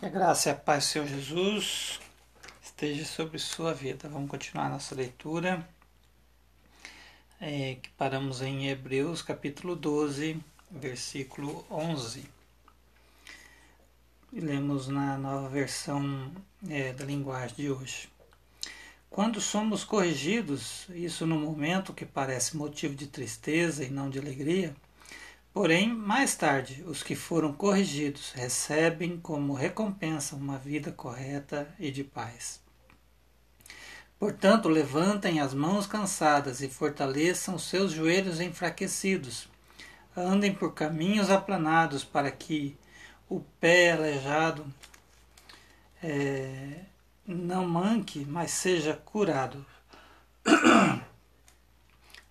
Que a graça e a paz do Senhor Jesus esteja sobre sua vida. Vamos continuar nossa leitura, é, que paramos em Hebreus capítulo 12, versículo 11. E lemos na nova versão é, da linguagem de hoje. Quando somos corrigidos, isso no momento que parece motivo de tristeza e não de alegria, Porém, mais tarde, os que foram corrigidos recebem como recompensa uma vida correta e de paz. Portanto, levantem as mãos cansadas e fortaleçam seus joelhos enfraquecidos. Andem por caminhos aplanados para que o pé aleijado é, não manque, mas seja curado.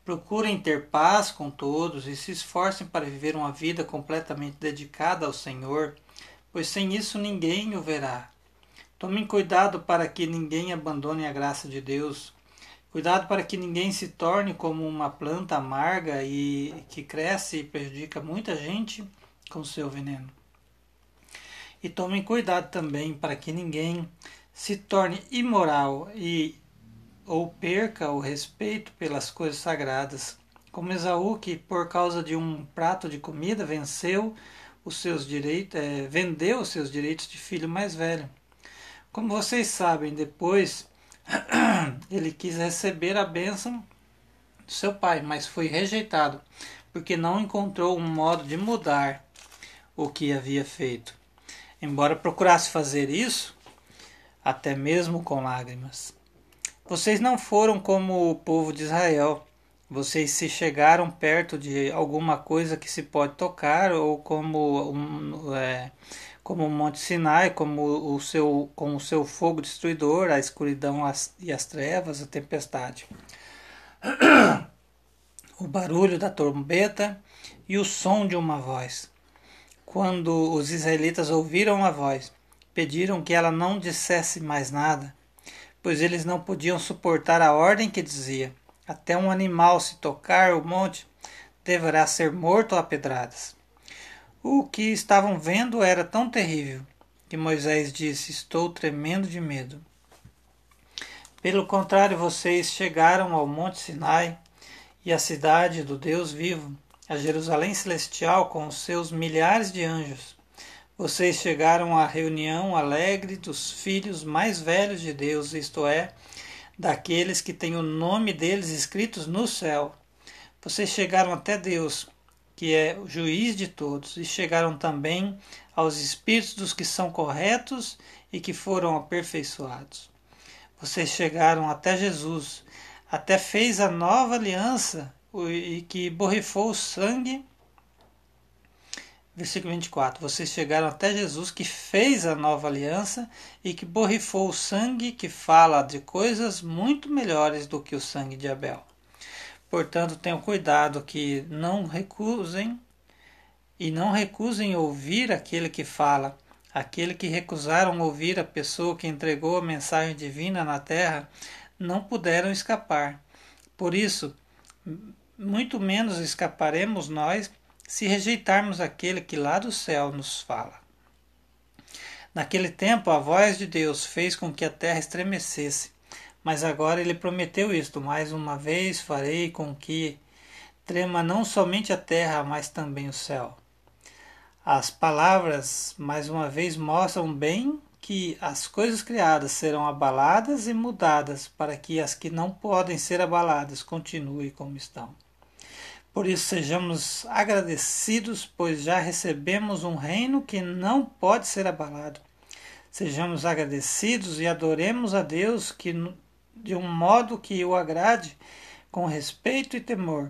Procurem ter paz com todos e se esforcem para viver uma vida completamente dedicada ao Senhor, pois sem isso ninguém o verá. Tomem cuidado para que ninguém abandone a graça de Deus. Cuidado para que ninguém se torne como uma planta amarga e que cresce e prejudica muita gente com seu veneno. E tomem cuidado também para que ninguém se torne imoral e ou perca o respeito pelas coisas sagradas, como Esaú que por causa de um prato de comida venceu os seus direitos, é, vendeu os seus direitos de filho mais velho. Como vocês sabem, depois ele quis receber a bênção do seu pai, mas foi rejeitado, porque não encontrou um modo de mudar o que havia feito. Embora procurasse fazer isso, até mesmo com lágrimas. Vocês não foram como o povo de Israel. Vocês se chegaram perto de alguma coisa que se pode tocar, ou como, um, é, como o Monte Sinai, como o seu, com o seu fogo destruidor, a escuridão as, e as trevas, a tempestade. o barulho da trombeta e o som de uma voz. Quando os israelitas ouviram a voz, pediram que ela não dissesse mais nada pois eles não podiam suportar a ordem que dizia: Até um animal se tocar o monte, deverá ser morto a pedradas. O que estavam vendo era tão terrível que Moisés disse: Estou tremendo de medo. Pelo contrário, vocês chegaram ao Monte Sinai e à cidade do Deus vivo, a Jerusalém celestial com os seus milhares de anjos. Vocês chegaram à reunião alegre dos filhos mais velhos de Deus, isto é, daqueles que têm o nome deles escritos no céu. Vocês chegaram até Deus, que é o juiz de todos, e chegaram também aos espíritos dos que são corretos e que foram aperfeiçoados. Vocês chegaram até Jesus, até fez a nova aliança e que borrifou o sangue Versículo 24: Vocês chegaram até Jesus que fez a nova aliança e que borrifou o sangue que fala de coisas muito melhores do que o sangue de Abel. Portanto, tenham cuidado que não recusem e não recusem ouvir aquele que fala. Aquele que recusaram ouvir a pessoa que entregou a mensagem divina na terra não puderam escapar. Por isso, muito menos escaparemos nós se rejeitarmos aquele que lá do céu nos fala. Naquele tempo, a voz de Deus fez com que a terra estremecesse, mas agora ele prometeu isto: mais uma vez farei com que trema não somente a terra, mas também o céu. As palavras, mais uma vez, mostram bem que as coisas criadas serão abaladas e mudadas para que as que não podem ser abaladas continuem como estão. Por isso, sejamos agradecidos, pois já recebemos um reino que não pode ser abalado. Sejamos agradecidos e adoremos a Deus que, de um modo que o agrade, com respeito e temor.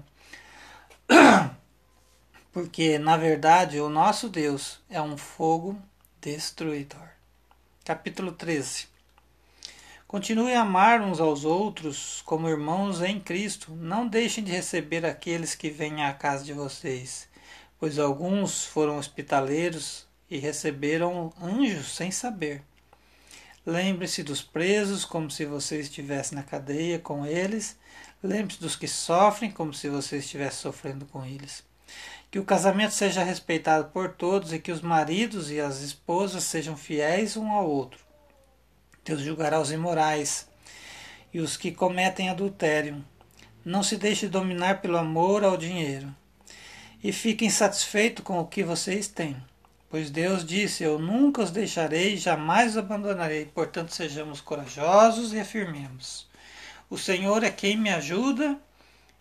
Porque, na verdade, o nosso Deus é um fogo destruidor. Capítulo 13 Continue a amar uns aos outros como irmãos em Cristo. Não deixem de receber aqueles que vêm à casa de vocês, pois alguns foram hospitaleiros e receberam anjos sem saber. Lembre-se dos presos como se você estivesse na cadeia com eles. Lembre-se dos que sofrem como se você estivesse sofrendo com eles. Que o casamento seja respeitado por todos e que os maridos e as esposas sejam fiéis um ao outro. Deus julgará os imorais e os que cometem adultério. Não se deixe dominar pelo amor ao dinheiro. E fiquem satisfeitos com o que vocês têm. Pois Deus disse: Eu nunca os deixarei, jamais os abandonarei. Portanto, sejamos corajosos e afirmemos. O Senhor é quem me ajuda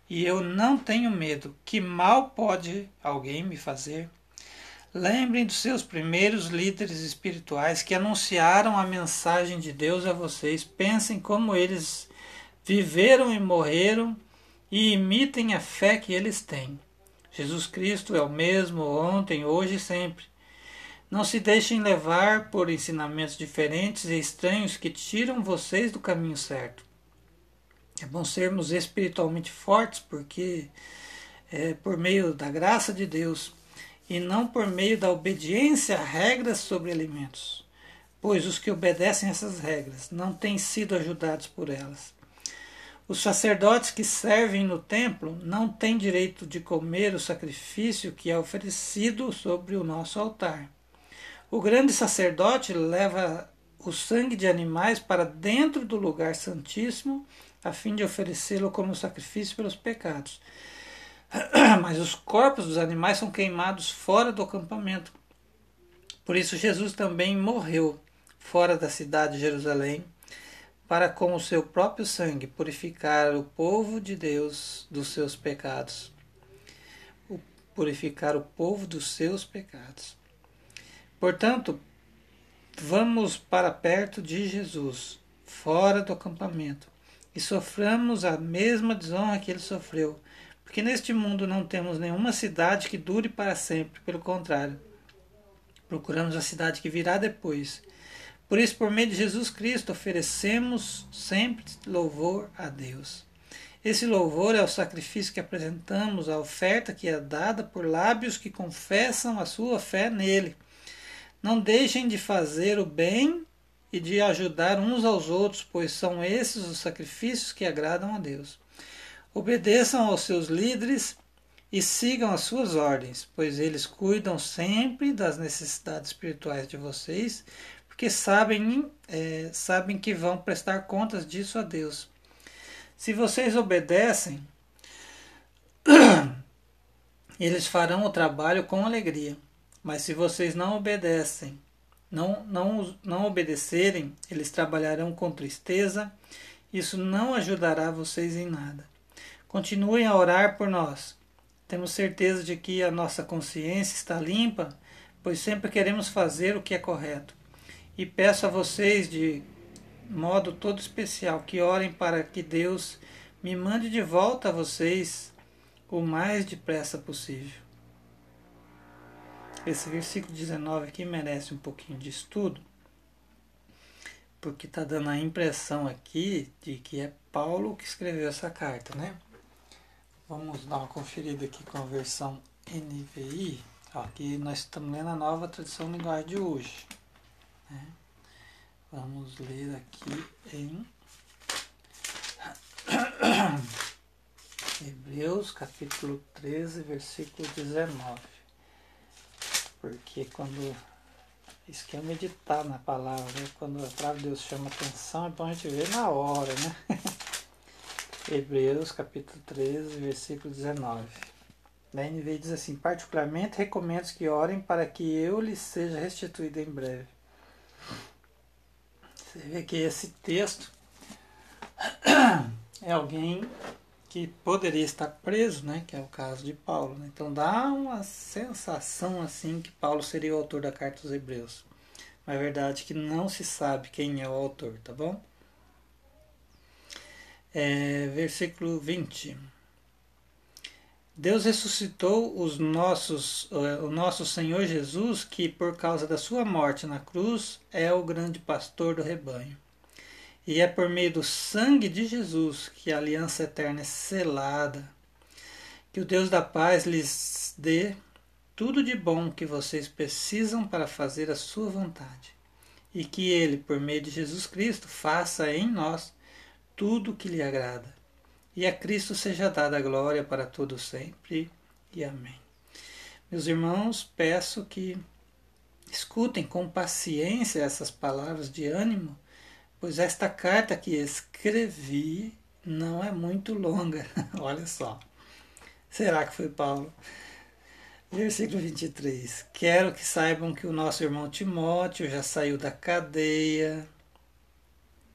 e eu não tenho medo. Que mal pode alguém me fazer? Lembrem dos seus primeiros líderes espirituais que anunciaram a mensagem de Deus a vocês. Pensem como eles viveram e morreram e imitem a fé que eles têm. Jesus Cristo é o mesmo ontem, hoje e sempre. Não se deixem levar por ensinamentos diferentes e estranhos que tiram vocês do caminho certo. É bom sermos espiritualmente fortes, porque é por meio da graça de Deus e não por meio da obediência a regras sobre alimentos, pois os que obedecem essas regras não têm sido ajudados por elas. Os sacerdotes que servem no templo não têm direito de comer o sacrifício que é oferecido sobre o nosso altar. O grande sacerdote leva o sangue de animais para dentro do lugar santíssimo a fim de oferecê-lo como sacrifício pelos pecados. Mas os corpos dos animais são queimados fora do acampamento. Por isso, Jesus também morreu fora da cidade de Jerusalém, para com o seu próprio sangue purificar o povo de Deus dos seus pecados. Purificar o povo dos seus pecados. Portanto, vamos para perto de Jesus, fora do acampamento, e soframos a mesma desonra que ele sofreu, porque neste mundo não temos nenhuma cidade que dure para sempre, pelo contrário, procuramos a cidade que virá depois. Por isso, por meio de Jesus Cristo, oferecemos sempre louvor a Deus. Esse louvor é o sacrifício que apresentamos, a oferta que é dada por lábios que confessam a sua fé nele. Não deixem de fazer o bem e de ajudar uns aos outros, pois são esses os sacrifícios que agradam a Deus. Obedeçam aos seus líderes e sigam as suas ordens, pois eles cuidam sempre das necessidades espirituais de vocês, porque sabem, é, sabem que vão prestar contas disso a Deus. Se vocês obedecem, eles farão o trabalho com alegria. Mas se vocês não obedecem, não, não, não obedecerem, eles trabalharão com tristeza. Isso não ajudará vocês em nada. Continuem a orar por nós. Temos certeza de que a nossa consciência está limpa, pois sempre queremos fazer o que é correto. E peço a vocês, de modo todo especial, que orem para que Deus me mande de volta a vocês o mais depressa possível. Esse versículo 19 aqui merece um pouquinho de estudo, porque está dando a impressão aqui de que é Paulo que escreveu essa carta, né? Vamos dar uma conferida aqui com a versão NVI. Aqui nós estamos lendo a nova tradução linguagem de hoje. Né? Vamos ler aqui em Hebreus capítulo 13, versículo 19. Porque quando. Isso que é meditar na palavra, né? quando a palavra de Deus chama atenção, é bom a gente ver na hora, né? Hebreus capítulo 13, versículo 19. Da NV diz assim: Particularmente recomendo que orem para que eu lhes seja restituído em breve. Você vê que esse texto é alguém que poderia estar preso, né, que é o caso de Paulo. Né? Então dá uma sensação assim que Paulo seria o autor da carta aos Hebreus. Mas é verdade que não se sabe quem é o autor, tá bom? É, versículo 20. Deus ressuscitou os nossos, o nosso Senhor Jesus, que por causa da sua morte na cruz é o grande pastor do rebanho. E é por meio do sangue de Jesus que a aliança eterna é selada. Que o Deus da paz lhes dê tudo de bom que vocês precisam para fazer a sua vontade. E que Ele, por meio de Jesus Cristo, faça em nós tudo o que lhe agrada. E a Cristo seja dada a glória para todos sempre. E amém. Meus irmãos, peço que escutem com paciência essas palavras de ânimo, pois esta carta que escrevi não é muito longa. Olha só. Será que foi Paulo? Versículo 23. Quero que saibam que o nosso irmão Timóteo já saiu da cadeia.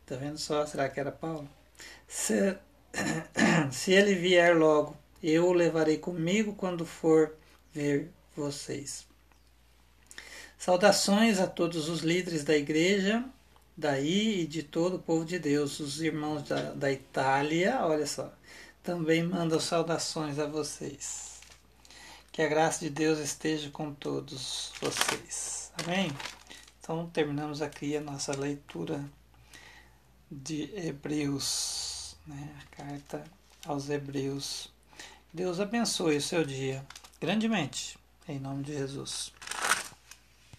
Tá vendo só? Será que era Paulo? Se, se ele vier logo, eu o levarei comigo quando for ver vocês. Saudações a todos os líderes da igreja, daí e de todo o povo de Deus. Os irmãos da, da Itália, olha só, também mandam saudações a vocês. Que a graça de Deus esteja com todos vocês. Amém? Então terminamos aqui a nossa leitura de Hebreus, né? a carta aos Hebreus. Deus abençoe o seu dia grandemente, em nome de Jesus.